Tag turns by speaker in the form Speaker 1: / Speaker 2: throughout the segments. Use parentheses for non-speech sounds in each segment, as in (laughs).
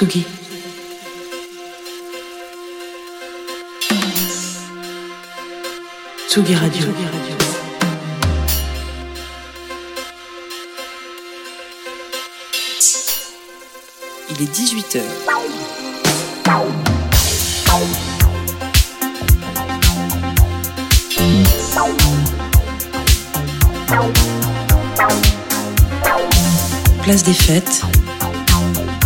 Speaker 1: Tsugi. Tsugi Radio. Il est 18h. Place des fêtes.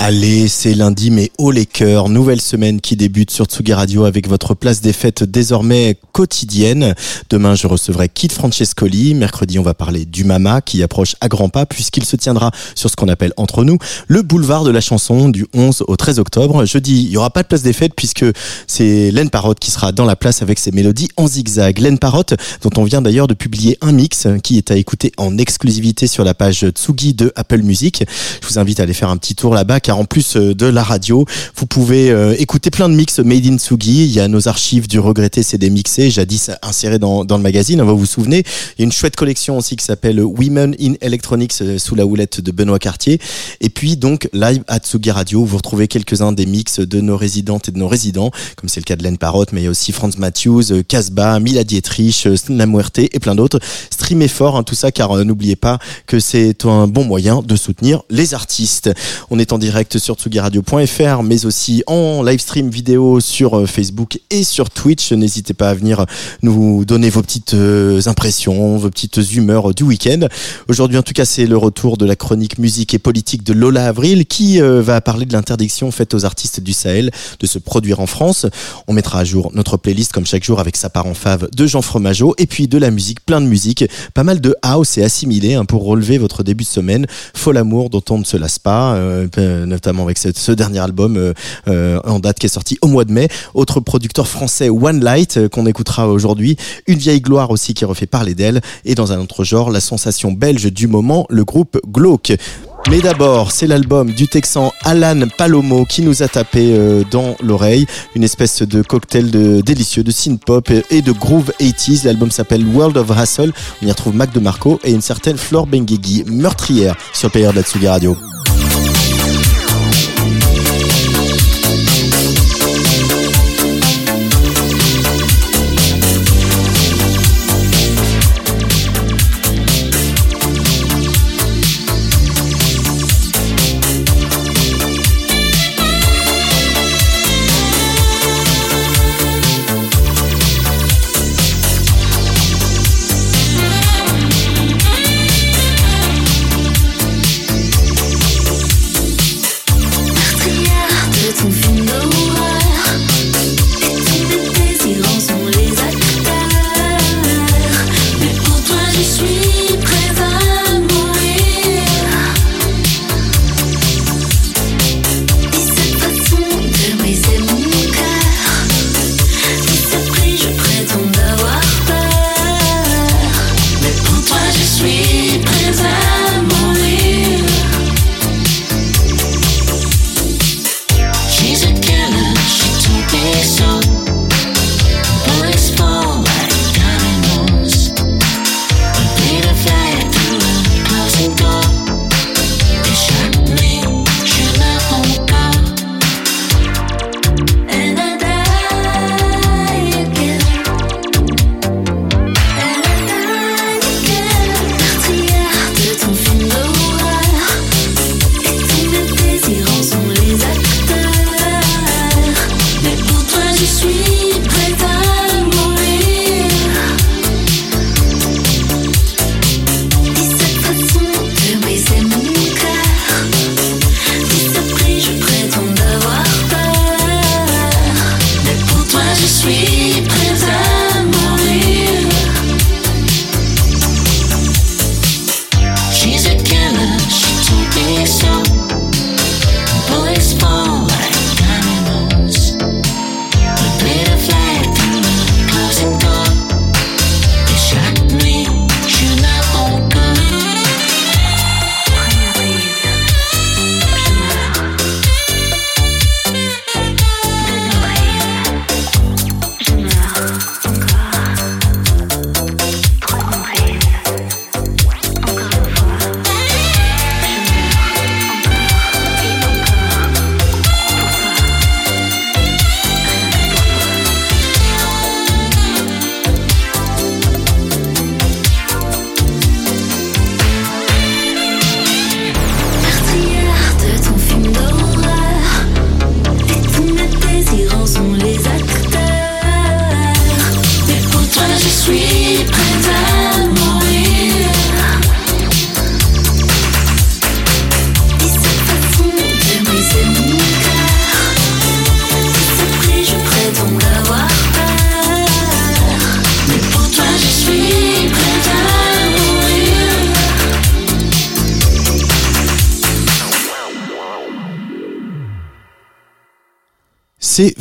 Speaker 2: Allez, c'est lundi, mais haut les cœurs. Nouvelle semaine qui débute sur Tsugi Radio avec votre place des fêtes désormais quotidienne. Demain, je recevrai Kit Francescoli. Mercredi, on va parler du Mama qui approche à grands pas puisqu'il se tiendra sur ce qu'on appelle entre nous le boulevard de la chanson du 11 au 13 octobre. Jeudi, il y aura pas de place des fêtes puisque c'est Len Parotte qui sera dans la place avec ses mélodies en zigzag. Len Parotte, dont on vient d'ailleurs de publier un mix qui est à écouter en exclusivité sur la page Tsugi de Apple Music. Je vous invite à aller faire un petit tour là-bas car en plus euh, de la radio, vous pouvez euh, écouter plein de mix made in Tsugi. Il y a nos archives du regretté CD mixé, jadis inséré dans, dans le magazine. Vous vous souvenez, il y a une chouette collection aussi qui s'appelle Women in Electronics euh, sous la houlette de Benoît Cartier. Et puis donc live à Tsugi Radio, vous retrouvez quelques-uns des mix de nos résidentes et de nos résidents, comme c'est le cas de Len Parotte, mais il y a aussi Franz Matthews, Casbah, Mila Dietrich, La Muerte et plein d'autres. Streamez fort hein, tout ça, car n'oubliez pas que c'est un bon moyen de soutenir les artistes. On est en direct sur tsugiradio.fr, mais aussi en live stream vidéo sur euh, Facebook et sur Twitch. N'hésitez pas à venir nous donner vos petites euh, impressions, vos petites humeurs du week-end. Aujourd'hui, en tout cas, c'est le retour de la chronique musique et politique de Lola Avril qui euh, va parler de l'interdiction faite aux artistes du Sahel de se produire en France. On mettra à jour notre playlist comme chaque jour avec sa part en fave de Jean Fromageau et puis de la musique, plein de musique, pas mal de house et assimilé hein, pour relever votre début de semaine. Fol amour dont on ne se lasse pas, notamment avec ce, dernier album euh, euh, en date qui est sorti au mois de mai. Autre producteur français, One Light, euh, qu'on écoutera aujourd'hui. Une vieille gloire aussi qui refait parler d'elle. Et dans un autre genre, la sensation belge du moment, le groupe Glauque. Mais d'abord, c'est l'album du Texan Alan Palomo qui nous a tapé dans l'oreille. Une espèce de cocktail de délicieux de synth-pop et de groove 80s. L'album s'appelle World of Hustle. On y retrouve Mac DeMarco et une certaine Flore Benguigui, meurtrière sur le player de la Tsugi Radio.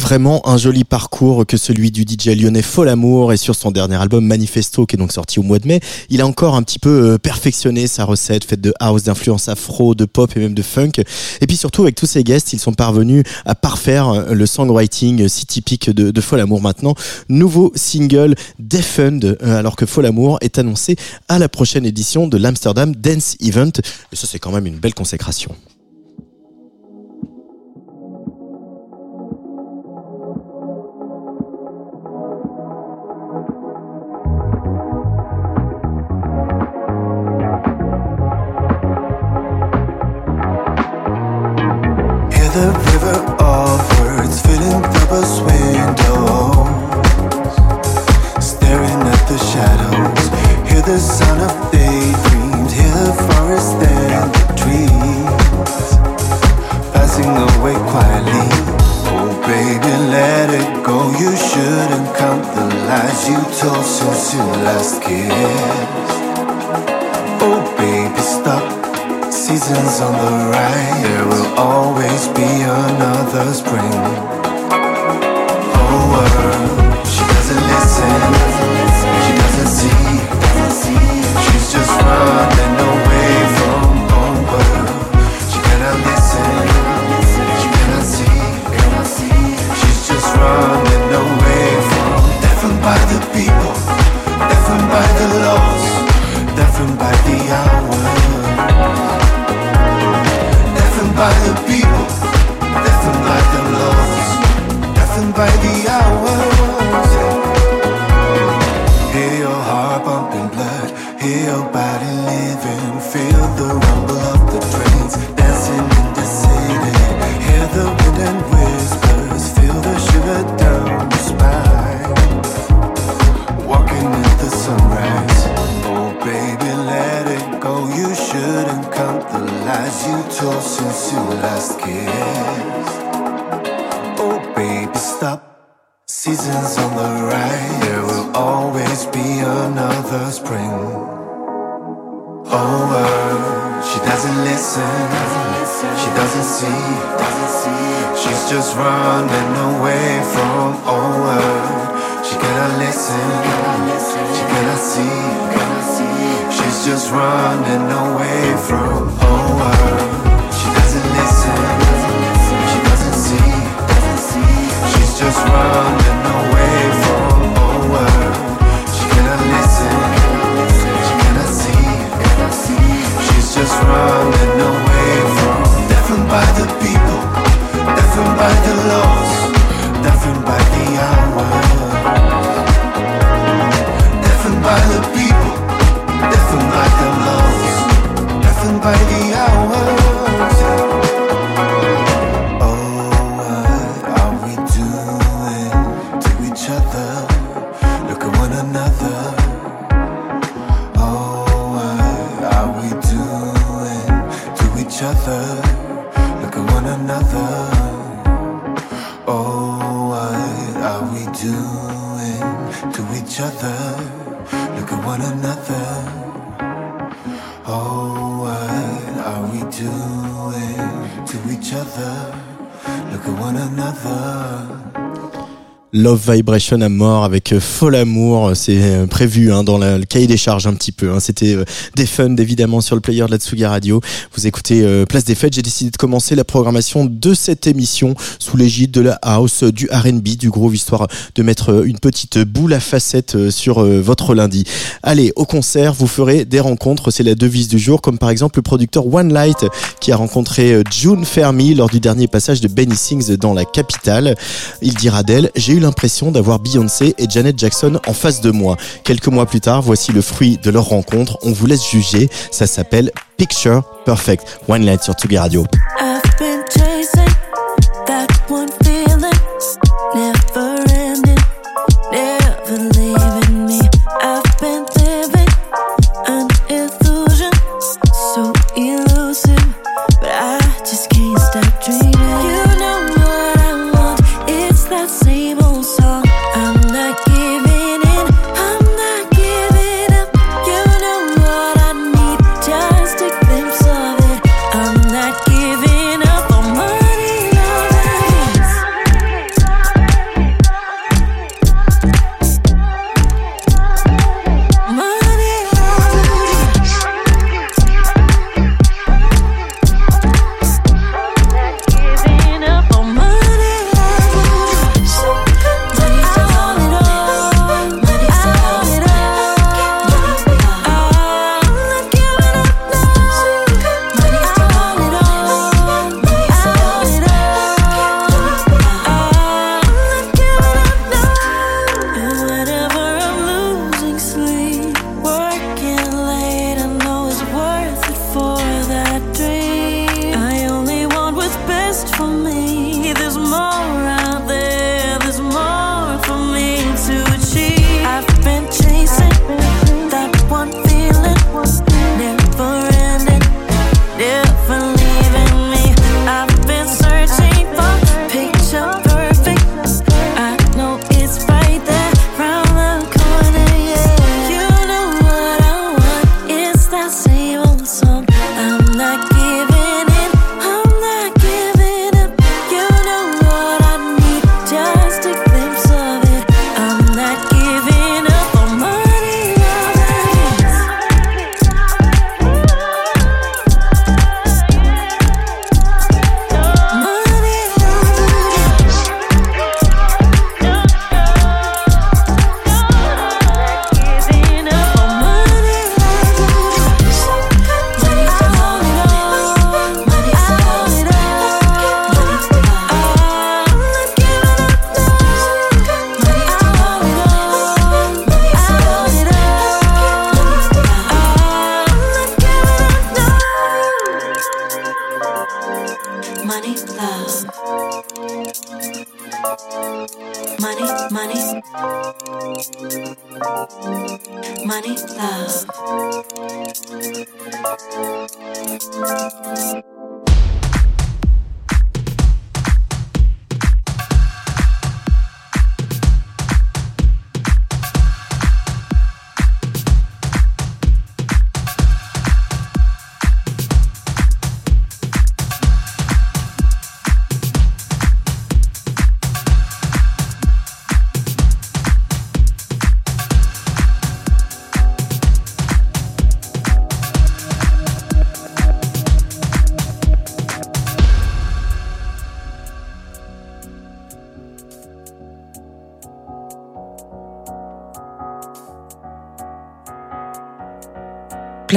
Speaker 2: Vraiment un joli parcours que celui du DJ lyonnais Folamour et sur son dernier album Manifesto qui est donc sorti au mois de mai, il a encore un petit peu euh, perfectionné sa recette faite de house, d'influence afro, de pop et même de funk. Et puis surtout avec tous ses guests, ils sont parvenus à parfaire euh, le songwriting si typique de, de Folamour maintenant. Nouveau single Defund euh, alors que Folamour est annoncé à la prochaine édition de l'Amsterdam Dance Event. Et ça c'est quand même une belle consécration.
Speaker 3: Shouldn't count the lies you told since your last kiss Oh baby stop. Seasons on the right, there will always be another spring. Oh, world, she doesn't listen, she doesn't see, she's just running away
Speaker 2: Love Vibration à mort avec euh, Fol Amour, c'est euh, prévu hein, dans le cahier des charges un petit peu. hein. C'était euh, des fun évidemment sur le player de la Tsuga Radio. Vous écoutez euh, Place des Fêtes. J'ai décidé de commencer la programmation de cette émission sous l'égide de la house, euh, du R&B, du groove, histoire de mettre euh, une petite boule à facettes euh, sur euh, votre lundi. Allez, au concert, vous ferez des rencontres. C'est la devise du jour, comme par exemple le producteur One Light qui a rencontré euh, June Fermi lors du dernier passage de Benny Sings dans la capitale. Il dira d'elle, j'ai eu l'impression d'avoir Beyoncé et Janet Jackson en face de moi. Quelques mois plus tard, voici le fruit de leur rencontre. On vous laisse juger. Ça s'appelle Picture Perfect. One Light sur Tsugi Radio.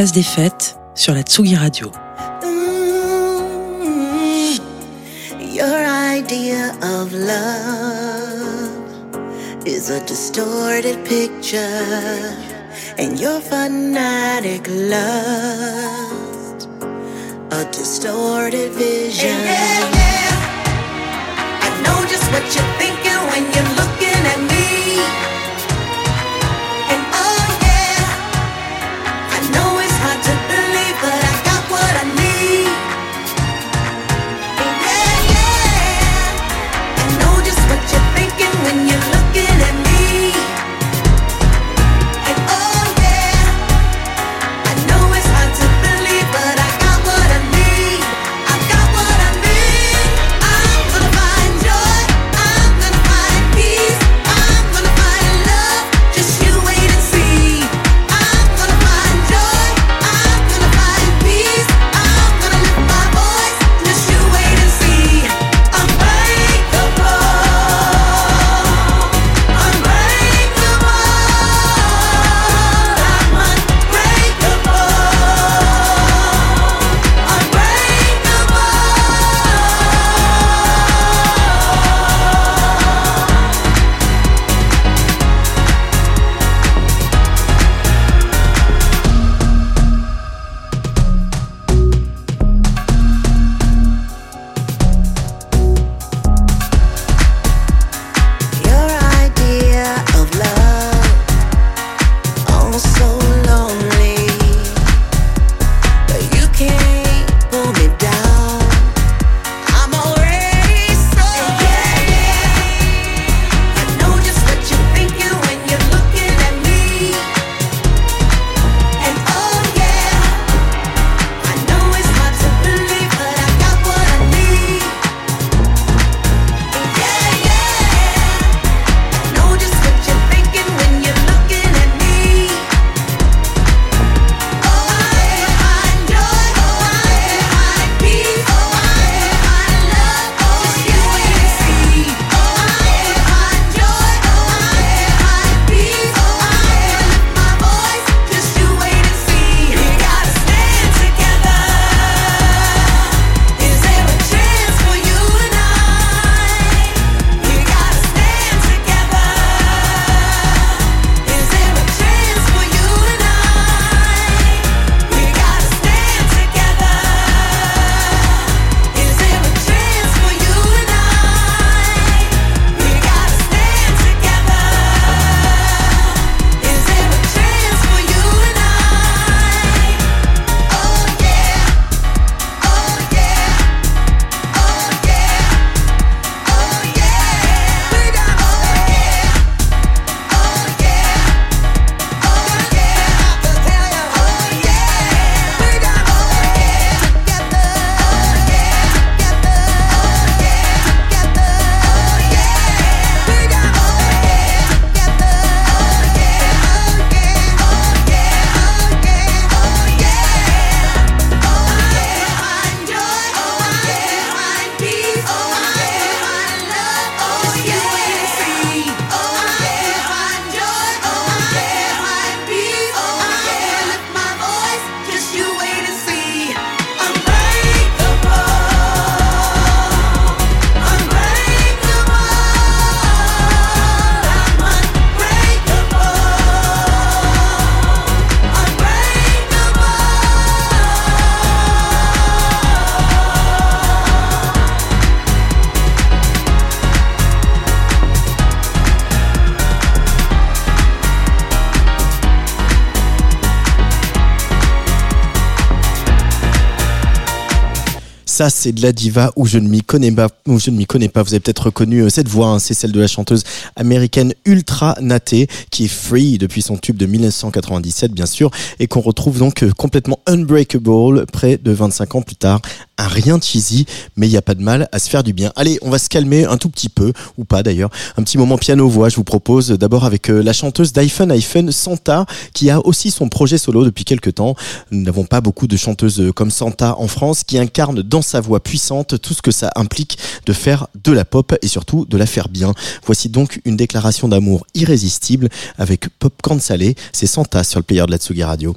Speaker 1: Place des fêtes sur la Tsugi Radio.
Speaker 4: Mm, your idea of love is a distorted picture, and your fanatic lust a distorted vision. yeah, yeah. I know just what you're thinking when you're looking at me.
Speaker 2: Ça, c'est de la diva où je ne m'y connais pas. Je ne m'y connais pas. Vous avez peut-être reconnu euh, cette voix. hein, c'est celle de la chanteuse américaine Ultra Naté, qui est free depuis son tube de 1997, bien sûr, et qu'on retrouve donc euh, complètement unbreakable près de 25 ans plus tard. Un rien cheesy, mais il n'y a pas de mal à se faire du bien. Allez, on va se calmer un tout petit peu, ou pas d'ailleurs. Un petit moment piano-voix, je vous propose d'abord avec euh, la chanteuse d'iPhone iPhone Santa, qui a aussi son projet solo depuis quelques temps. Nous n'avons pas beaucoup de chanteuses euh, comme Santa en France, qui incarnent dans sa voix puissante tout ce que ça implique de faire de la pop et surtout de la faire bien. Voici donc une déclaration d'amour irrésistible avec Popcorn Salé. C'est Santa sur le player de la Tsugi Radio.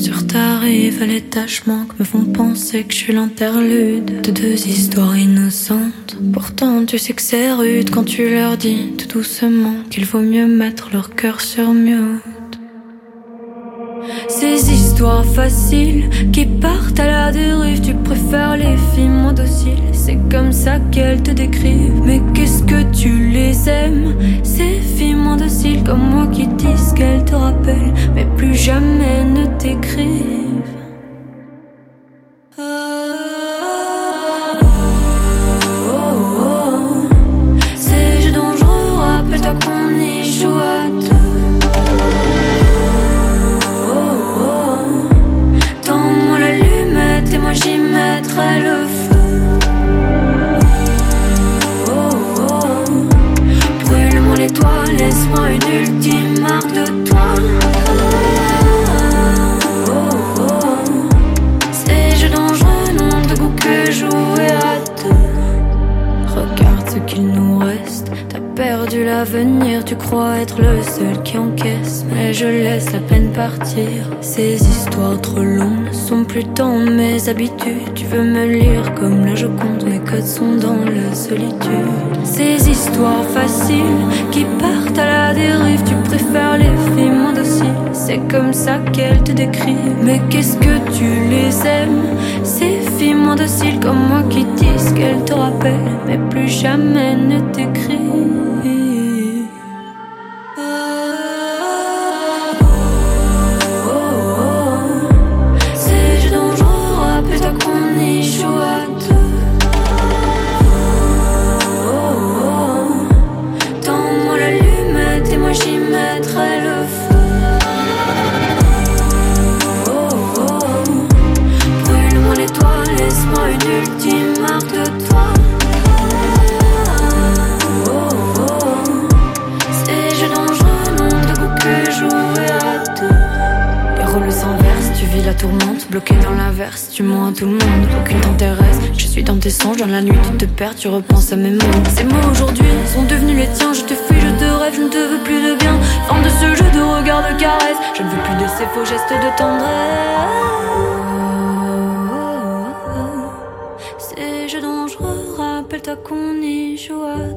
Speaker 5: Sur ta rive, les tâchements que me font penser que je suis l'interlude de deux histoires innocentes. Pourtant, tu sais que c'est rude quand tu leur dis tout doucement qu'il vaut mieux mettre leur cœur sur mute. Histoires faciles qui partent à la dérive. Tu préfères les filles moins dociles, c'est comme ça qu'elles te décrivent. Mais qu'est-ce que tu les aimes, ces filles moins dociles comme moi qui disent qu'elles te rappellent, mais plus jamais ne t'écrivent. Laisse-moi une ultime marque de toi. Oh, oh. Ces jeux dangereux n'ont de goût que jouer à deux. Regarde ce qu'il nous reste. T'as perdu l'avenir, crois être le seul qui encaisse. Mais je laisse la peine partir. Ces histoires trop longues sont plus dans mes habitudes. Tu veux me lire comme la Joconde, mes codes sont dans la solitude. Ces histoires faciles qui partent à la dérive, tu préfères les filles moins dociles. C'est comme ça qu'elles te décrivent. Mais qu'est-ce que tu les aimes, ces filles moins dociles comme moi qui disent qu'elles te rappellent, mais plus jamais ne t'écrivent. La nuit tu te perds, tu repenses à mes mots. Ces mots aujourd'hui sont devenus les tiens, je te fuis, je te rêve, je ne te veux plus de bien. Fin de ce jeu de regard, de caresse, je ne veux plus de ces faux gestes de tendresse. Ces jeux dangereux, rappelle-toi qu'on y joue à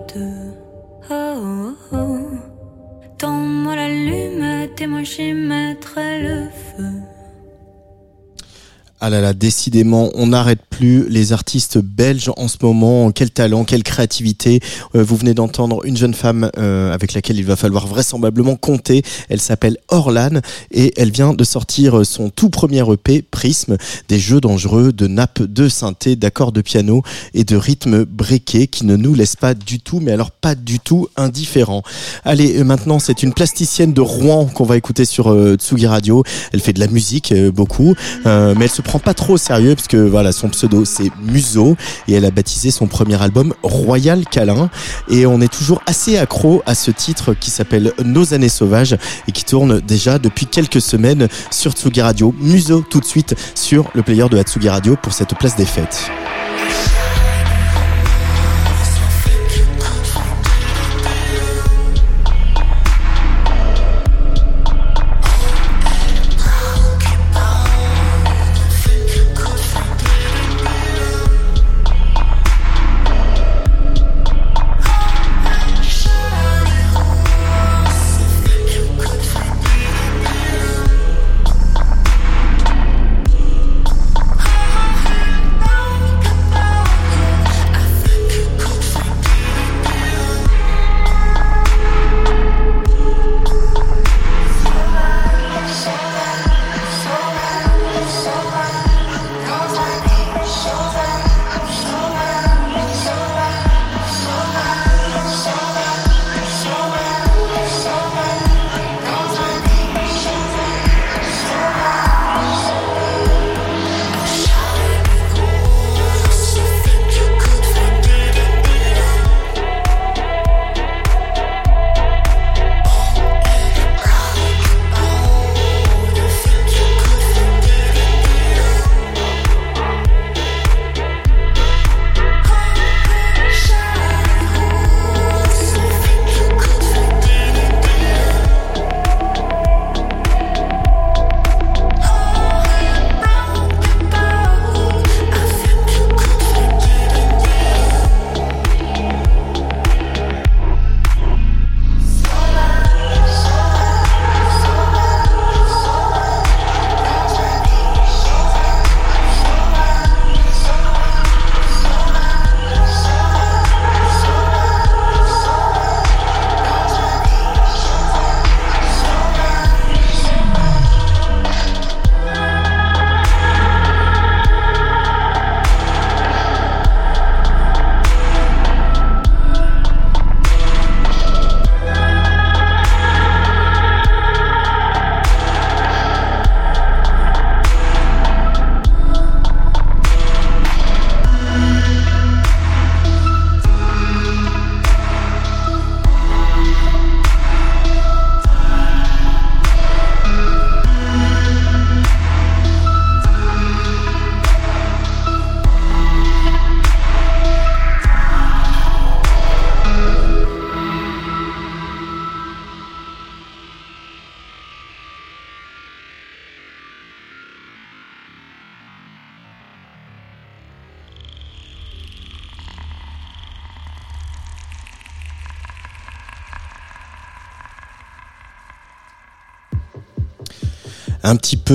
Speaker 2: Ah là là, décidément, on n'arrête plus les artistes belges en ce moment. Quel talent, quelle créativité. Euh, vous venez d'entendre une jeune femme euh, avec laquelle il va falloir vraisemblablement compter. Elle s'appelle Orlan et elle vient de sortir son tout premier EP, Prisme, des jeux dangereux de nappes de synthé, d'accords de piano et de rythmes breakés qui ne nous laissent pas du tout, mais alors pas du tout indifférents. Allez, euh, maintenant, c'est une plasticienne de Rouen qu'on va écouter sur Tsugi Radio. Elle fait de la musique beaucoup, mais elle se prend pas trop sérieux parce que voilà, son pseudo c'est Muso et elle a baptisé son premier album Royal Câlin et on est toujours assez accro à ce titre qui s'appelle Nos années sauvages et qui tourne déjà depuis quelques semaines sur Tsugi Radio. Muso tout de suite sur le player de la Tsugi Radio pour cette place des fêtes.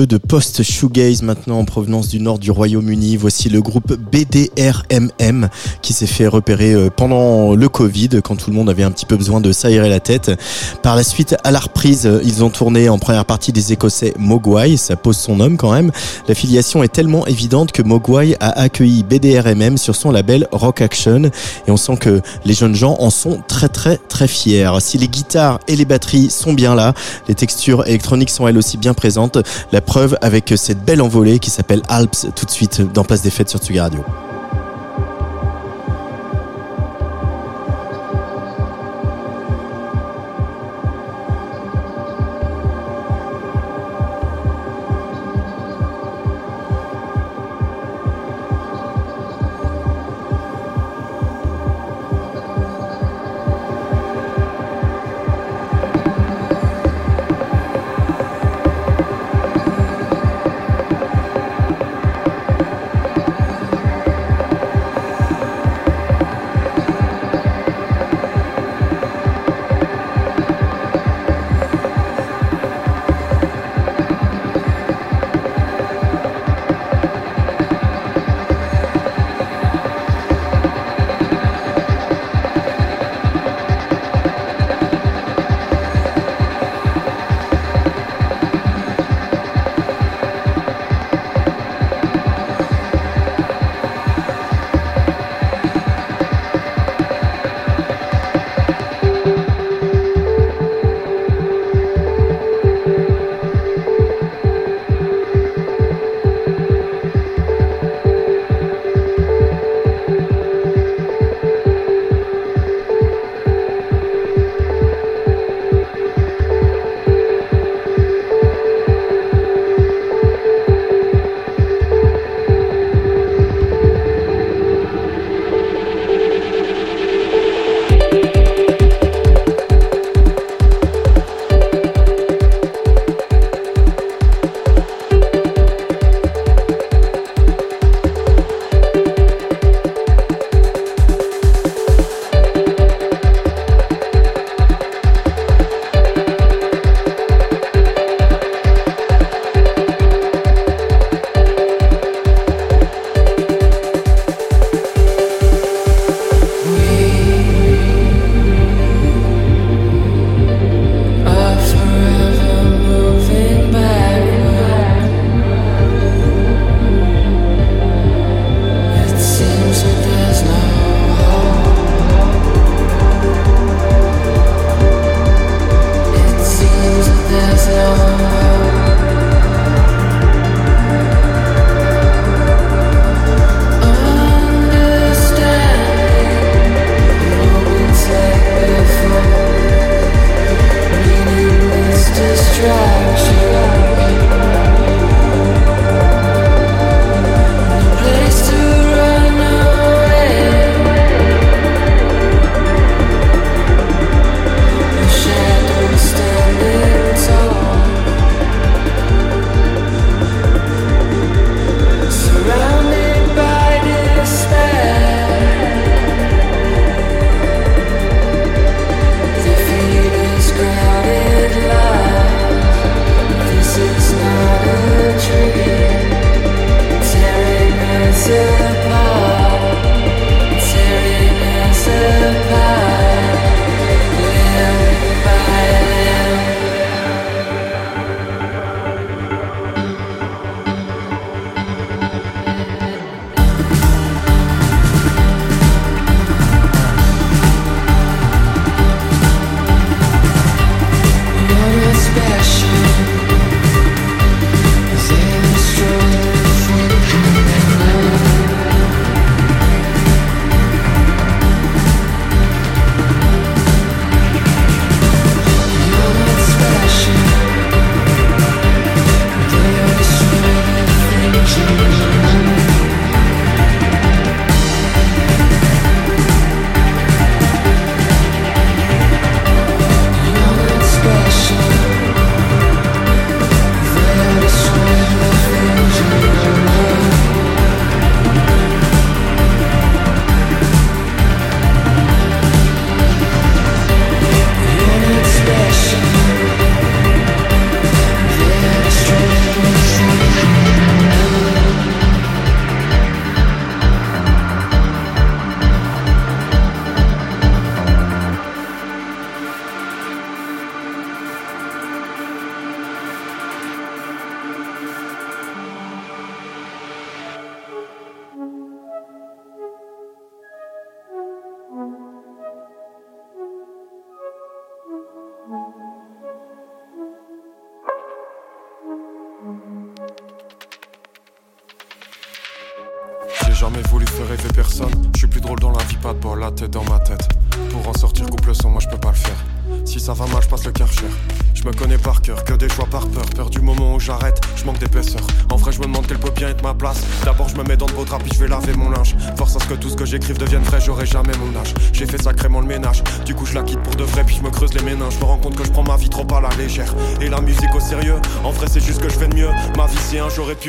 Speaker 2: De post-shoegaze maintenant en provenance du nord du Royaume-Uni. Voici le groupe BDRMM qui s'est fait repérer euh, pendant le Covid quand tout le monde avait un petit peu besoin de s'aérer la tête. Par la suite, à la reprise, euh, ils ont tourné en première partie des Écossais Mogwai. Ça pose son homme quand même. L'affiliation est tellement évidente que Mogwai a accueilli BDRMM sur son label Rock Action et on sent que les jeunes gens en sont très très très fiers. Si les guitares et les batteries sont bien là, les textures électroniques sont elles aussi bien présentes. La preuve avec cette belle envolée qui s'appelle Alps tout de suite dans Place des Fêtes sur Tsugi Radio.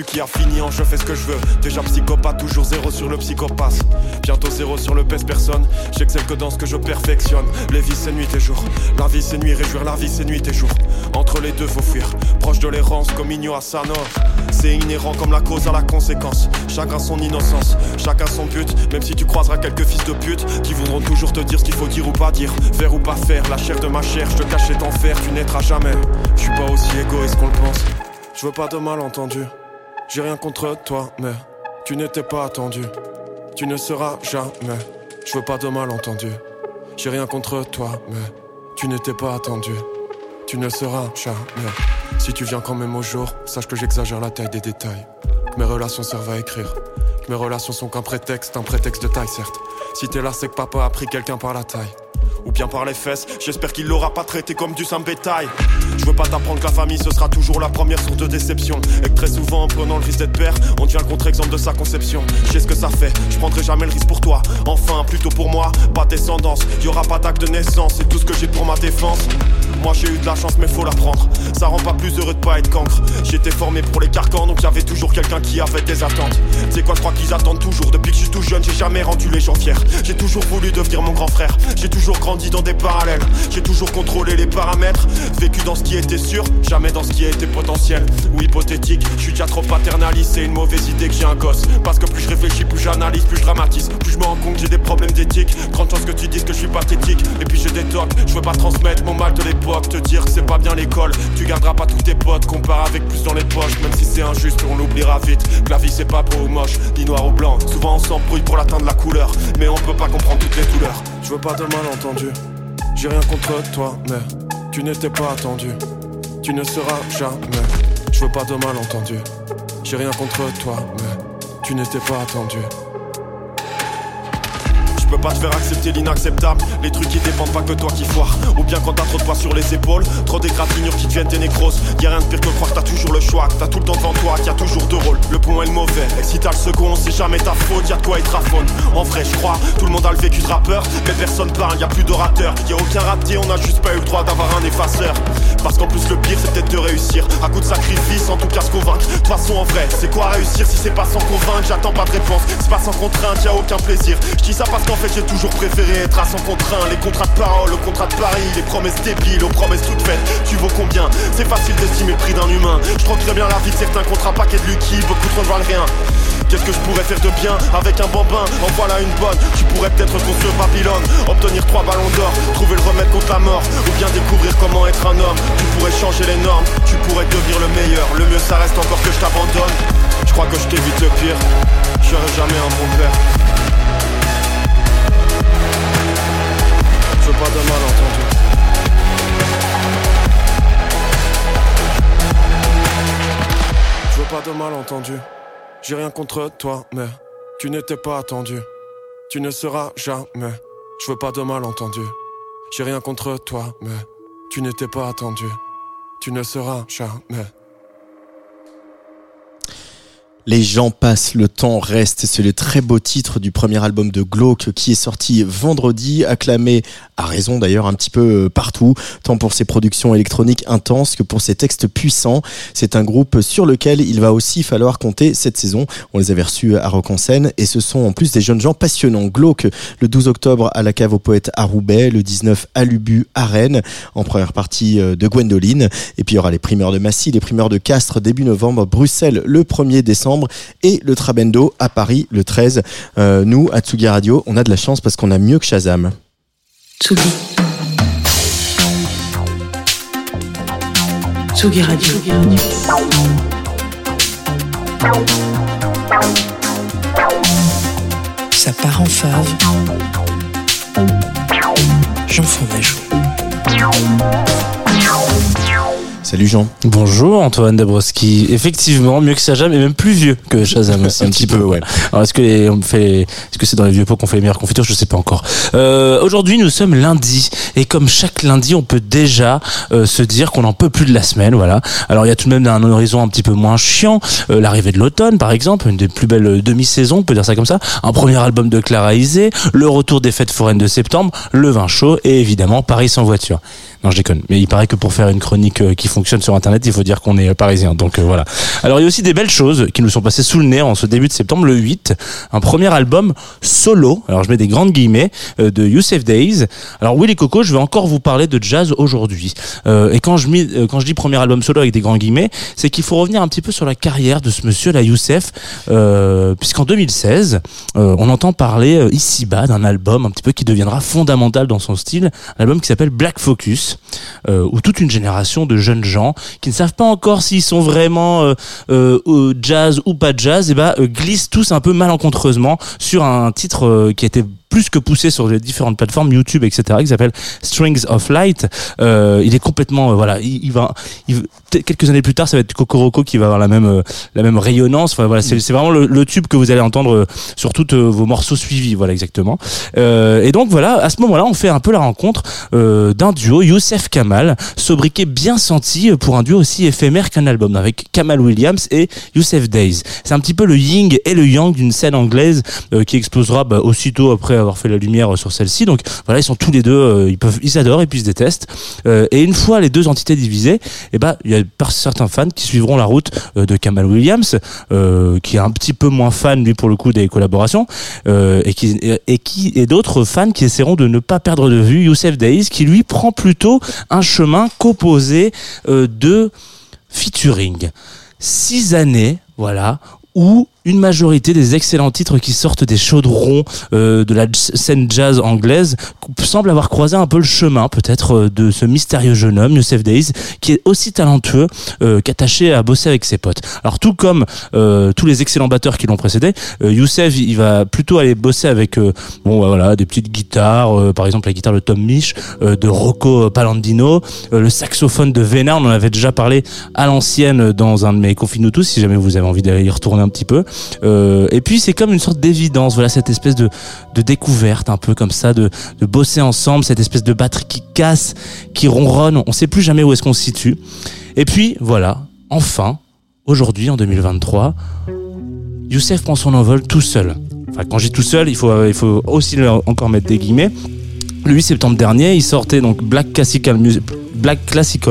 Speaker 6: Qui a fini en je fais ce que je veux. Déjà psychopathe, toujours zéro sur le psychopathe. Bientôt zéro sur le pèse personne. J'ai que dans ce que je perfectionne. Les vies, c'est nuit et jour. La vie, c'est nuit, réjouir la vie, c'est nuit et jour. Entre les deux, faut fuir. Proche de l'errance, comme Igno à sa nord. C'est inhérent comme la cause à la conséquence. Chacun son innocence, chacun son but. Même si tu croiseras quelques fils de pute qui voudront toujours te dire ce qu'il faut dire ou pas dire. Faire ou pas faire, la chair de ma chair, je te cache cet enfer, tu naîtras jamais. Je suis pas aussi égoïste qu'on le pense. Je veux pas de malentendu. J'ai rien contre toi, mais tu n'étais pas attendu. Tu ne seras jamais. Je veux pas de malentendu. J'ai rien contre toi, mais tu n'étais pas attendu. Tu ne seras jamais. Si tu viens quand même au jour, sache que j'exagère la taille des détails. Mes relations servent à écrire. Mes relations sont qu'un prétexte, un prétexte de taille, certes. Si t'es là, c'est que papa a pris quelqu'un par la taille. Ou bien par les fesses, j'espère qu'il l'aura pas traité comme du simple bétail. Je veux pas t'apprendre que la famille ce sera toujours la première source de déception. Et que très souvent, en prenant le risque d'être père, on devient le contre-exemple de sa conception. Je sais ce que ça fait, je prendrai jamais le risque pour toi. Enfin, plutôt pour moi, pas de descendance. Y aura pas d'acte de naissance, c'est tout ce que j'ai pour ma défense. Moi j'ai eu de la chance mais faut la prendre Ça rend pas plus heureux de pas être cancre. J'étais formé pour les carcans donc y'avait toujours quelqu'un qui avait des attentes. C'est quoi je crois qu'ils attendent toujours? Depuis que je suis tout jeune j'ai jamais rendu les gens fiers. J'ai toujours voulu devenir mon grand frère. J'ai toujours grandi dans des parallèles. J'ai toujours contrôlé les paramètres. Vécu dans ce qui était sûr Jamais dans ce qui était potentiel. Ou hypothétique. Je suis déjà trop paternaliste C'est une mauvaise idée que j'ai un gosse. Parce que plus je réfléchis plus j'analyse plus je dramatise. Plus je me rends compte que j'ai des problèmes d'éthique. Grande chance que tu dises que je suis pathétique. Et puis des tocs Je veux pas transmettre mon mal de l'époque te dire que c'est pas bien l'école. Tu garderas pas tous tes potes, compare avec plus dans les poches. Même si c'est injuste, on l'oubliera vite. Que la vie c'est pas beau ou moche, ni noir ou blanc. Souvent on s'embrouille pour l'atteindre la couleur. Mais on peut pas comprendre toutes les douleurs. Je veux pas de malentendu. J'ai rien contre toi, mais tu n'étais pas attendu. Tu ne seras jamais. Je veux pas de malentendu. J'ai rien contre toi, mais tu n'étais pas attendu. Je peux pas te faire accepter l'inacceptable. Les trucs qui dépendent pas que toi qui foire. Ou bien quand t'as trop de poids sur les épaules, trop d'égratignures qui deviennent des nécroses. Y'a rien de pire que croire que t'as toujours le choix, que t'as tout le temps devant toi, qu'il y a toujours deux rôles. Le point est le mauvais. Et si t'as le second, c'est jamais ta faute, y'a de quoi être à faune. En vrai, je crois, tout le monde a le vécu de rappeur, mais personne parle, y a plus d'orateur. Y a aucun raté, on a juste pas eu le droit d'avoir un effaceur. Parce qu'en plus, le pire, c'est peut-être de réussir. À coup de sacrifice, en tout cas se convaincre. De toute façon, en vrai, c'est quoi réussir si c'est pas sans convaincre? J'attends pas de réponse, c'est pas sans contrainte, y a aucun plaisir. Je dis ça parce qu'en fait, j'ai toujours préféré être à son contraint. Les contrats de parole, au contrat de Paris, les promesses débiles, aux promesses toutes faites. Tu vaux combien? C'est facile d'estimer le prix d'un humain. Je trouve très bien la vie de certains contrats paquets de Lucky, beaucoup trop ne valent rien. Qu'est-ce que je pourrais faire de bien avec un bambin? En voilà une bonne, tu pourrais peut-être construire Babylone Obtenir trois ballons d'or, trouver le remède contre la mort Ou bien découvrir comment être un homme Tu pourrais changer les normes, tu pourrais devenir le meilleur Le mieux ça reste encore que je t'abandonne Je crois que je t'évite le pire Je serai jamais un bon père pas de malentendu Je veux pas de malentendu j'ai rien contre toi, mais tu n'étais pas attendu. Tu ne seras jamais. Je veux pas de malentendu. J'ai rien contre toi, mais tu n'étais pas attendu. Tu ne seras jamais.
Speaker 2: Les gens passent, le temps reste. C'est le très beau titre du premier album de Glauque qui est sorti vendredi, acclamé à raison d'ailleurs un petit peu euh, partout, tant pour ses productions électroniques intenses que pour ses textes puissants. C'est un groupe sur lequel il va aussi falloir compter cette saison. On les avait reçus à Rock en scène et ce sont en plus des jeunes gens passionnants. Glauque le 12 octobre à la cave aux poètes à Roubaix, le 19 à Lubu à Rennes, en première partie euh, de Gwendoline. Et puis il y aura les primeurs de Massy, les primeurs de Castres début novembre, Bruxelles le 1er décembre et le Trabendo à Paris le 13. Euh, nous, à Tsugi Radio, on a de la chance parce qu'on a mieux que Shazam.
Speaker 1: Tsugi. Tsugi Radio. Ça part en fave. J'en fous ma joue.
Speaker 2: Salut Jean.
Speaker 7: Bonjour Antoine Dabrowski. Effectivement, mieux que Shazam et même plus vieux que Shazam aussi un, (laughs) petit peu.
Speaker 2: ouais.
Speaker 7: Alors est-ce que les- on fait, est-ce que c'est dans les vieux pots qu'on fait les meilleures confitures? Je sais pas encore. Euh, Aujourd'hui, nous sommes lundi et comme chaque lundi, on peut déjà euh, se dire qu'on n'en peut plus de la semaine. Voilà. Alors il y a tout de même un horizon un petit peu moins chiant. Euh, L'arrivée de l'automne, par exemple, une des plus belles euh, demi-saisons, on peut dire ça comme ça. Un premier album de Clara Isé, le retour des fêtes foraines de septembre, le vin chaud et évidemment Paris sans voiture. Non, je déconne. Mais il paraît que pour faire une chronique euh, qui fonctionne sur Internet, il faut dire qu'on est euh, parisien. Donc euh, voilà. Alors il y a aussi des belles choses qui nous sont passées sous le nez en ce début de septembre, le 8. Un premier album solo. Alors je mets des grandes guillemets de Youssef Days. Alors Willy Coco, je vais encore vous parler de jazz aujourd'hui. Et quand je, dis premier album solo avec des grands guillemets, c'est qu'il faut revenir un petit peu sur la carrière de ce monsieur, là, Youssef, puisqu'en 2016, euh, on entend parler ici-bas d'un album un petit peu qui deviendra fondamental dans son style, un album qui s'appelle Black Focus, euh, où toute une génération de jeunes gens qui ne savent pas encore s'ils sont vraiment euh, euh, jazz ou pas jazz, et ben euh, glissent tous un peu malencontreusement sur un titre euh, qui était plus que poussé sur les différentes plateformes YouTube etc qui s'appelle Strings of Light. Il est complètement voilà il, il va il, quelques années plus tard ça va être Kokoroko qui va avoir la même euh, la même rayonnance enfin voilà c'est c'est vraiment le, le tube que vous allez entendre euh, sur tous euh, vos morceaux suivis voilà exactement euh, et donc voilà à ce moment-là on fait un peu la rencontre euh, d'un duo Youssef Kamal sobriquet bien senti pour un duo aussi éphémère qu'un album avec Kamal Williams et Youssef Days c'est un petit peu le yin et le yang d'une scène anglaise euh, qui explosera bah, aussitôt après avoir fait la lumière sur celle-ci. Donc voilà, ils sont tous les deux, ils peuvent, ils s'adorent et puis ils se détestent. Euh, et une fois les deux entités divisées, et ben il y a par certains fans qui suivront la route euh, de Kamal Williams, euh, qui est un petit peu moins fan lui pour le coup des collaborations, euh, et qui et d'autres fans qui essaieront de ne pas perdre de vue Youssef Days, qui lui prend plutôt un chemin composé de featuring. Six années, voilà, où une majorité des excellents titres qui sortent des chaudrons euh, de la scène jazz anglaise semblent avoir croisé un peu le chemin peut-être euh, de ce mystérieux jeune homme, Youssef Days, qui est aussi talentueux euh, qu'attaché à bosser avec ses potes. Alors tout comme tous les excellents batteurs qui l'ont précédé, Youssef il va plutôt aller bosser avec bon bah, voilà des petites guitares, par exemple la guitare de Tom Misch, de Rocco Palandino, le saxophone de Vénard, on en avait déjà parlé à l'ancienne dans un de mes tous, si jamais vous avez envie d'aller y retourner un petit peu. Euh, et puis c'est comme une sorte d'évidence, voilà cette espèce de, découverte un peu comme ça, de, bosser ensemble, cette espèce de batterie qui casse, qui ronronne, on sait plus jamais où est-ce qu'on se situe. Et puis voilà, enfin, aujourd'hui en 2023, Youssef prend son envol tout seul. Enfin, quand dis tout seul, il faut, il faut aussi encore mettre des guillemets. Le 8 septembre dernier, il sortait donc Black Classical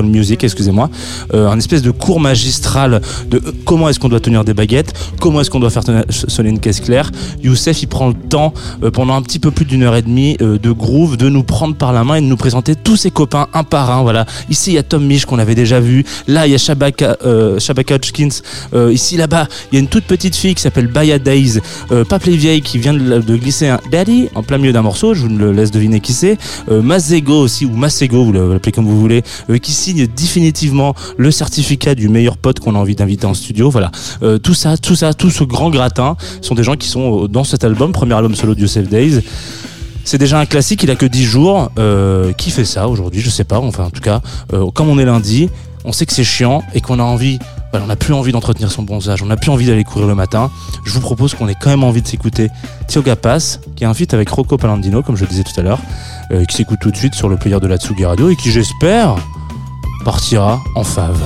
Speaker 7: Music. Excusez-moi, euh, un espèce de cours magistral de euh, comment est-ce qu'on doit tenir des baguettes, comment est-ce qu'on doit faire sonner une caisse claire. Youssef, il prend le temps euh, pendant un petit peu plus d'une heure et demie de groove, de nous prendre par la main et de nous présenter tous ses copains un par un. Voilà, ici il y a Tom Misch qu'on avait déjà vu, là il y a Shabaka, Shabaka ici là-bas il y a une toute petite fille qui s'appelle Baya Days, Pape Lévieille qui vient de, de glisser un Daddy en plein milieu d'un morceau, je vous le laisse deviner qui c'est, euh, Mazego aussi ou Masego, vous l'appelez comme vous voulez, euh, qui signe définitivement le certificat du meilleur pote qu'on a envie d'inviter en studio. Voilà, Euh, tout ça, tout ça, tout ce grand gratin sont des gens qui sont dans cet album, premier album solo de Youssef Days. C'est déjà un classique, il a que 10 jours. Qui fait ça aujourd'hui? Je sais pas. Enfin, en tout cas, comme on est lundi, on sait que c'est chiant et qu'on a envie. On n'a plus envie d'entretenir son bronzage, on n'a plus envie d'aller courir le matin. Je vous propose qu'on ait quand même envie de s'écouter Tioga Pass, qui est un feat avec Rocco Palandino, comme je le disais tout à l'heure, euh, qui s'écoute tout de suite sur le player de la Tsugi Radio et qui, j'espère, partira en fave.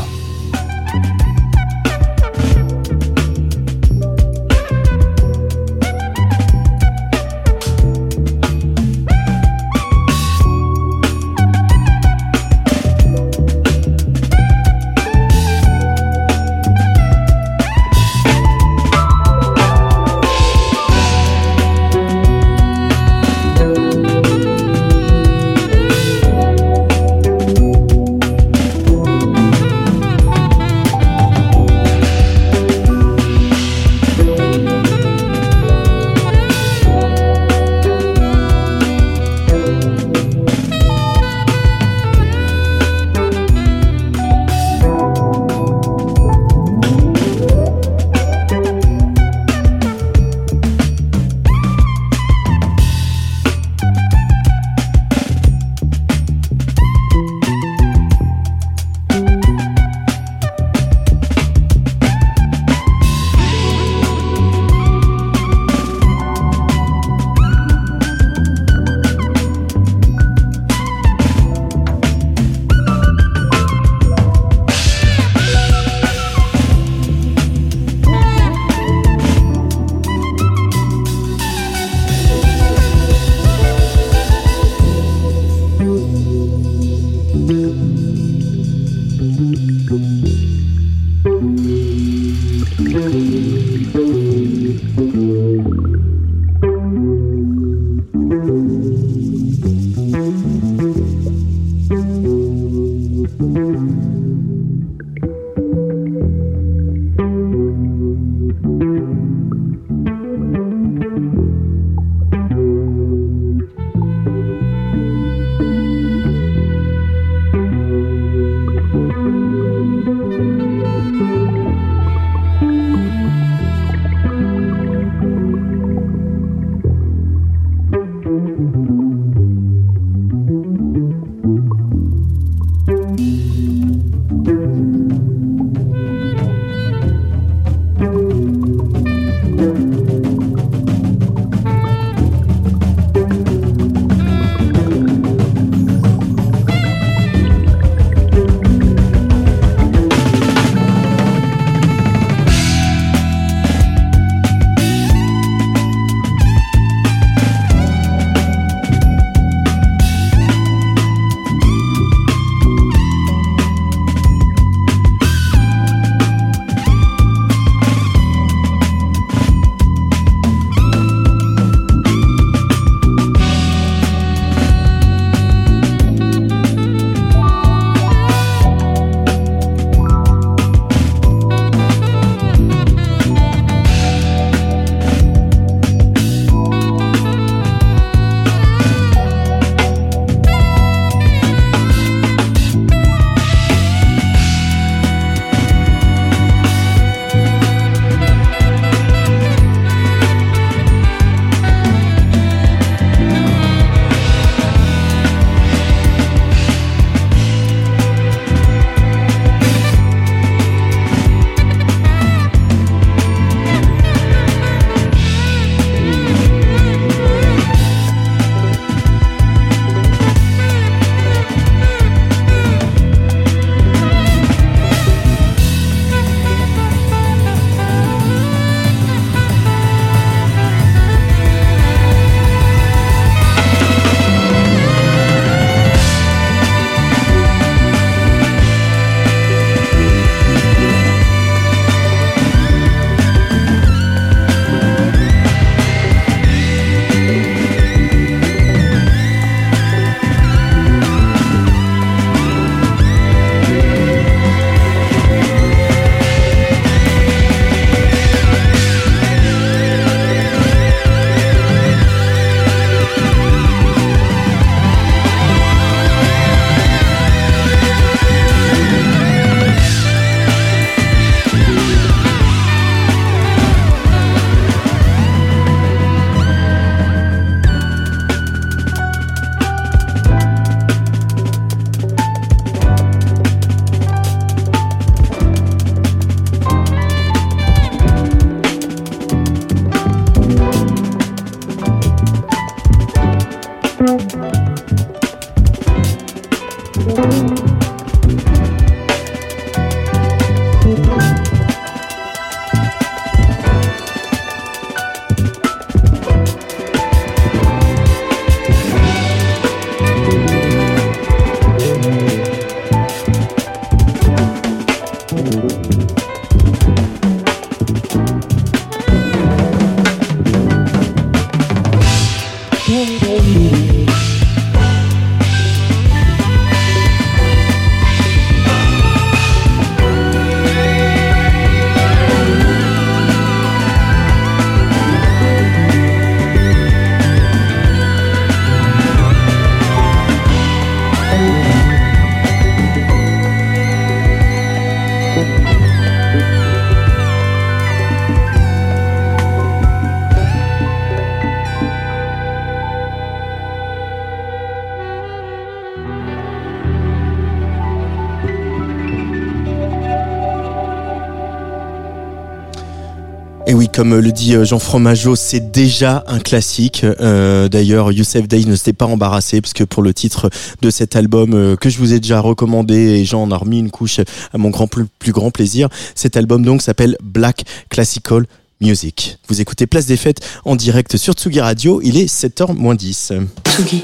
Speaker 2: Comme le dit euh, Jean Fromageau, c'est déjà un classique. Euh, D'ailleurs, Youssef Day ne s'était pas embarrassé parce que pour le titre de cet album euh, que je vous ai déjà recommandé et Jean en a remis une couche à mon grand plus, grand plaisir, cet album donc s'appelle Black Classical Music. Vous écoutez Place des Fêtes en direct sur Tsugi Radio, il est 7h moins 10.
Speaker 1: Tsugi.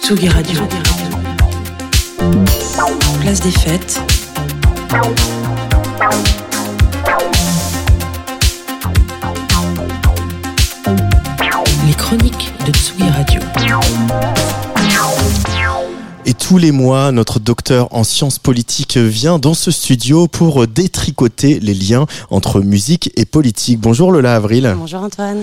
Speaker 1: Tsugi Radio. Place des fêtes. Les chroniques de Tsugi Radio.
Speaker 2: Et tous les mois, notre docteur en sciences politiques vient dans ce studio pour détricoter les liens entre musique et politique. Bonjour Lola Avril.
Speaker 8: Bonjour Antoine.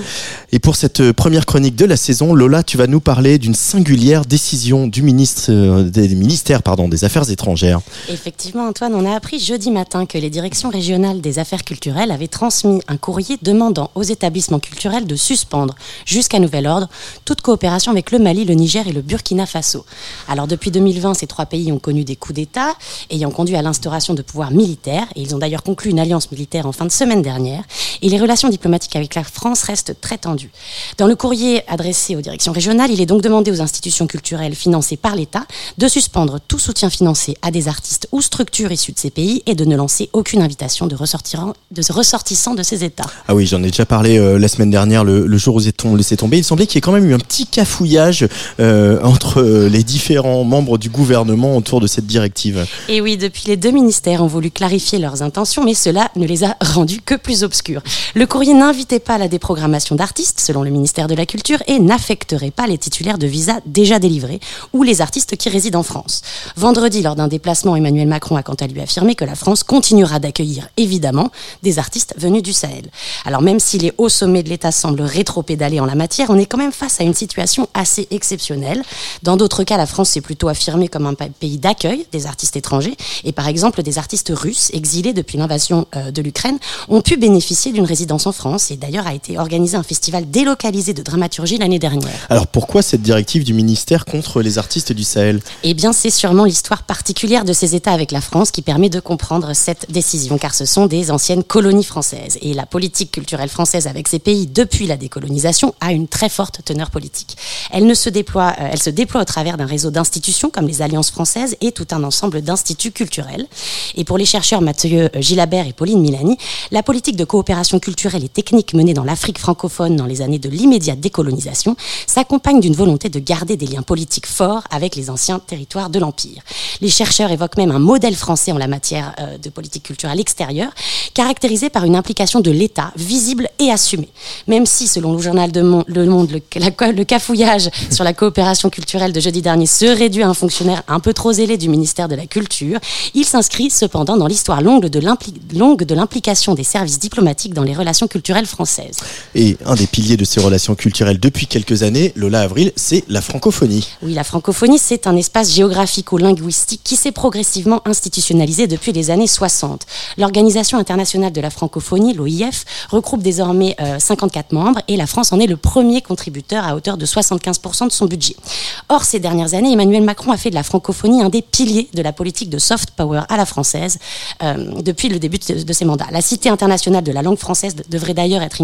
Speaker 2: Et pour cette première chronique de la saison, Lola, tu vas nous parler d'une singulière décision du ministre euh, des ministères pardon, des Affaires étrangères.
Speaker 8: Effectivement Antoine, on a appris jeudi matin que les directions régionales des affaires culturelles avaient transmis un courrier demandant aux établissements culturels de suspendre jusqu'à nouvel ordre toute coopération avec le Mali, le Niger et le Burkina Faso. Alors depuis 2020, ces trois pays ont connu des coups d'État ayant conduit à l'instauration de pouvoirs militaires et ils ont d'ailleurs conclu une alliance militaire en fin de semaine dernière et les relations diplomatiques avec la France restent très tendues. Dans le courrier adressé aux directions régionales, il est donc demandé aux institutions culturelles financées par l'État de suspendre tout soutien financier à des artistes ou structures issues de ces pays et de ne lancer aucune invitation de ressortissants de, ces États.
Speaker 2: Ah oui, j'en ai déjà parlé euh, la semaine dernière, le, le jour où ils ont laissé tomber. Il semblait qu'il y ait quand même eu un petit cafouillage euh, entre euh, les différents membres du gouvernement autour de cette directive.
Speaker 8: Et oui, depuis les deux ministères ont voulu clarifier leurs intentions, mais cela ne les a rendus que plus obscurs. Le courrier n'invitait pas à la déprogrammation d'artistes, selon le ministère de la Culture, et n'affecterait pas les titulaires de visas déjà délivrés ou les artistes qui résident en France. Vendredi, lors d'un déplacement, Emmanuel Macron a quant à lui affirmé que la France continuera d'accueillir, évidemment, des artistes venus du Sahel. Alors même si les hauts sommets de l'État semblent rétro-pédaler en la matière, on est quand même face à une situation assez exceptionnelle. Dans d'autres cas, la France s'est plutôt affirmé comme un pays d'accueil des artistes étrangers. Et par exemple, des artistes russes exilés depuis l'invasion euh, de l'Ukraine ont pu bénéficier d'une résidence en France. Et d'ailleurs, a été organisé un festival délocalisé de dramaturgie l'année dernière.
Speaker 2: Alors pourquoi cette directive du ministère contre les artistes du Sahel?
Speaker 8: Eh bien, c'est sûrement l'histoire particulière de ces États avec la France qui permet de comprendre cette décision, car ce sont des anciennes colonies françaises. Et la politique culturelle française avec ces pays depuis la décolonisation a une très forte teneur politique. Elle, ne se, déploie, euh, elle se déploie au travers d'un réseau d'institutions comme les Alliances françaises et tout un ensemble d'instituts culturels. Et pour les chercheurs Mathieu Gilabert et Pauline Milani, la politique de coopération culturelle et technique menée dans l'Afrique francophone dans les années de l'immédiate décolonisation s'accompagne d'une volonté de garder des liens politiques forts avec les anciens territoires de l'Empire. Les chercheurs évoquent même un modèle français en la matière euh, de politique culturelle extérieure, caractérisé par une implication de l'État visible et assumée. Même si, selon le journal de Le Monde, le, le cafouillage sur la coopération culturelle de jeudi dernier se réduit à un fonctionnaire un peu trop zélé du ministère de la Culture, il s'inscrit cependant dans l'histoire longue de l'implication des services diplomatiques dans les relations culturelles françaises.
Speaker 2: Et un des piliers de ces relations culturelles depuis quelques années, Lola Avril, c'est la francophonie.
Speaker 8: Oui, la francophonie, c'est un espace géographico-linguistique qui s'est progressivement institutionnalisé depuis les années 60. L'Organisation internationale de la francophonie, l'OIF, regroupe désormais euh, 54 membres et la France en est le premier contributeur à hauteur de 75% de son budget. Or, ces dernières années, Emmanuel Macron a fait de la francophonie un des piliers de la politique de soft power à la française euh, depuis le début de, de ses mandats. La Cité internationale de la langue française de- devrait d'ailleurs être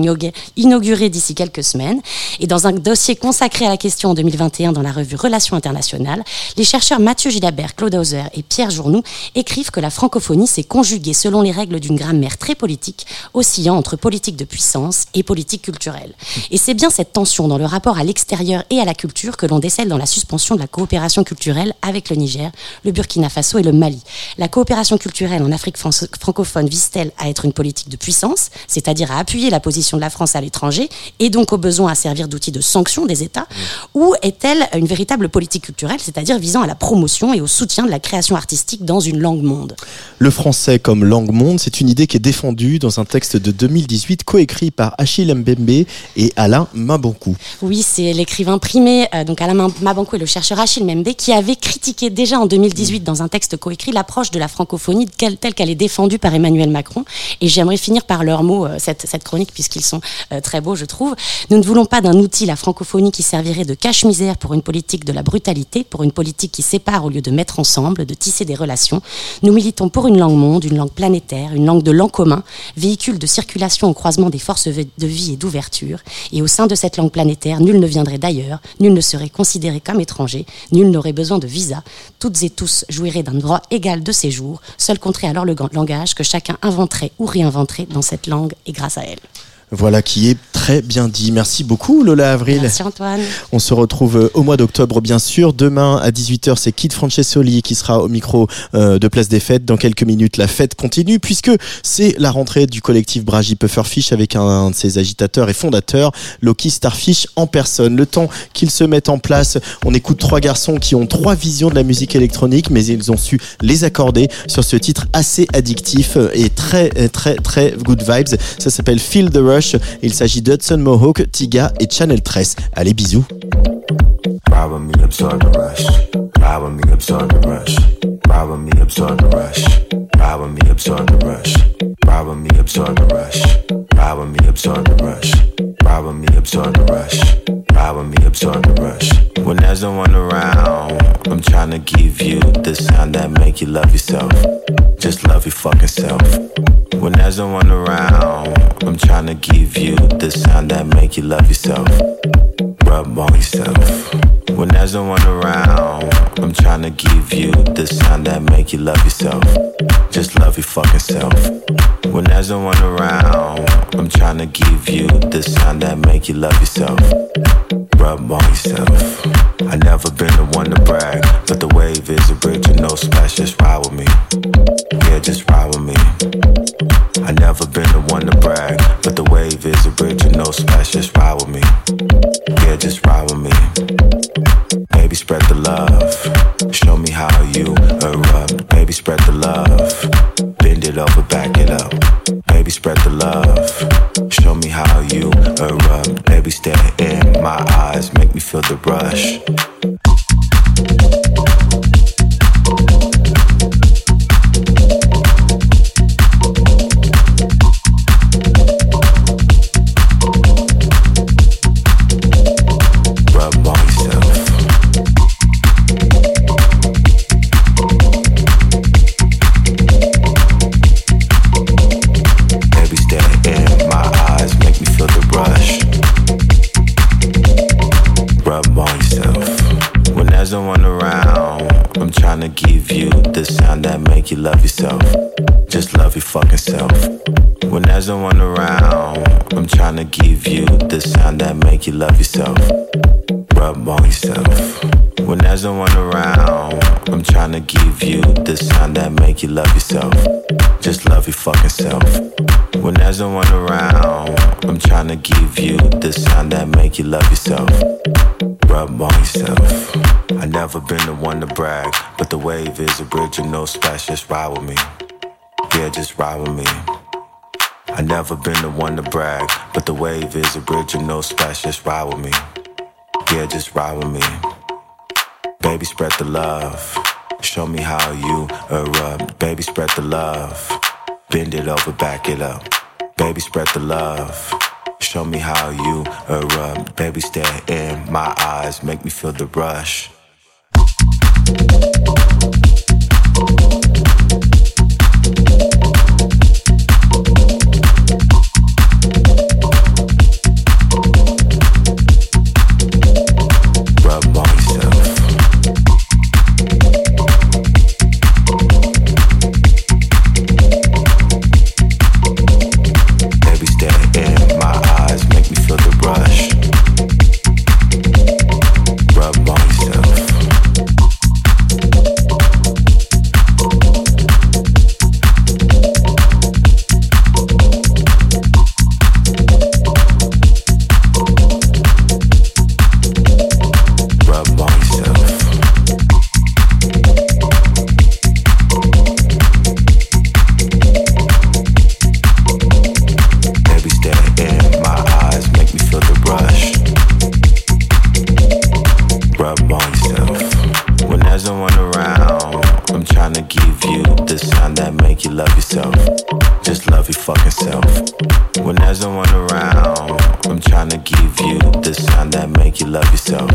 Speaker 8: inaugurée d'ici quelques semaines. Et dans un dossier consacré à la question en 2021 dans la revue Relations internationales, les chercheurs Mathieu Gilabert, Claude Hauser et Pierre Journoux écrivent que la francophonie s'est conjuguée selon les règles d'une grammaire très politique, oscillant entre politique de puissance et politique culturelle. Et c'est bien cette tension dans le rapport à l'extérieur et à la culture que l'on décèle dans la suspension de la coopération culturelle avec le Niger, le Burkina Faso et le Mali. La coopération culturelle en Afrique fran- francophone vise-t-elle à être une politique de puissance, c'est-à-dire à appuyer la position de la France à l'étranger et donc au besoin à servir d'outil de sanction des États, ou est-elle une véritable politique culturelle, c'est-à-dire visant à la promotion et au soutien de la création artistique dans une langue monde?
Speaker 2: Le français comme langue monde, c'est une idée qui est défendue dans un texte de 2018 coécrit par Achille Mbembe et Alain Mabankou.
Speaker 8: Oui, c'est l'écrivain primé, euh, donc Alain Mabankou et le chercheur Achille Membe, qui avait critiqué déjà en 2018 dans un texte coécrit l'approche de la francophonie telle qu'elle est défendue par Emmanuel Macron. Et j'aimerais finir par leurs mots, euh, cette, cette chronique, puisqu'ils sont euh, très beaux, je trouve. Nous ne voulons pas d'un outil, la francophonie, qui servirait de cache-misère pour une politique de la brutalité, pour une politique qui sépare au lieu de mettre ensemble, de tisser des relations. Nous militons pour une langue monde, une langue planétaire, une langue de l'an commun, véhicule de circulation au croisement des forces de vie et d'ouverture. Et au sein de cette langue planétaire, nul ne viendrait d'ailleurs, nul ne serait considéré comme étranger, nul n'aurait besoin de visa. Toutes et tous jouiraient d'un droit égal de séjour, seul compterait alors le langage que chacun inventerait ou réinventerait dans cette langue et grâce à elle.
Speaker 2: Voilà qui est très bien dit. Merci beaucoup Lola Avril.
Speaker 8: Merci Antoine.
Speaker 2: On se retrouve euh, au mois d'octobre, bien sûr. Demain à 18h, c'est Kid Francesoli qui sera au micro euh, de Place des Fêtes. Dans quelques minutes, la fête continue puisque c'est la rentrée du collectif Bragi Pufferfish avec un, de ses agitateurs et fondateurs, Loki Starfish en personne. Le temps qu'ils se mettent en place, on écoute trois garçons qui ont trois visions de la musique électronique, mais ils ont su les accorder sur ce titre assez addictif et très, très, très good vibes. Ça s'appelle Feel the Il s'agit d'Hudson Mohawk, Tiga et Channel 13. Allez, bisous.
Speaker 9: Ride with me, absorb the rush. When there's no one around, I'm trying to give you the sound that make you love yourself. Just love your fucking self. When there's no one around, I'm trying to give you the sound that make you love yourself. Rub on yourself. When there's no one around, I'm trying to give you the sound that make you love yourself. Just love your fucking self. When there's no one around, I'm trying to give you the sound that make you love yourself. Rub on yourself. I never been the one to brag, but the wave is a bridge and no splash. Just ride with me. Yeah, just ride with me. Never been the one to brag, but the wave is a bridge and no splash. Just ride with me. Yeah, just ride with me. Baby, spread the love. Show me how you erupt. Baby, spread the love. Bend it over, back it up. Baby, spread the love. Show me how you erupt. Baby, stare in my eyes. Make me feel the rush. Make you love yourself. Just love your fucking self. When there's no one around, I'm trying to give you the sound that make you love yourself. Rub on yourself. When there's no one around, I'm trying to give you the sound that make you love yourself. Just love your fucking self. When there's no one around, I'm trying to give you the sound that make you love yourself. Rub on yourself. I never been the one to brag, but the wave is a bridge and no splash. Just ride with me. Yeah, just ride with me. I never been the one to brag, but the wave is a bridge and no splash. Just ride with me. Yeah, just ride with me. Baby, spread the love. Show me how you erupt. Baby, spread the love. Bend it over, back it up. Baby, spread the love. Show me how you erupt. Baby, stare in my eyes. Make me feel the rush. Love yourself.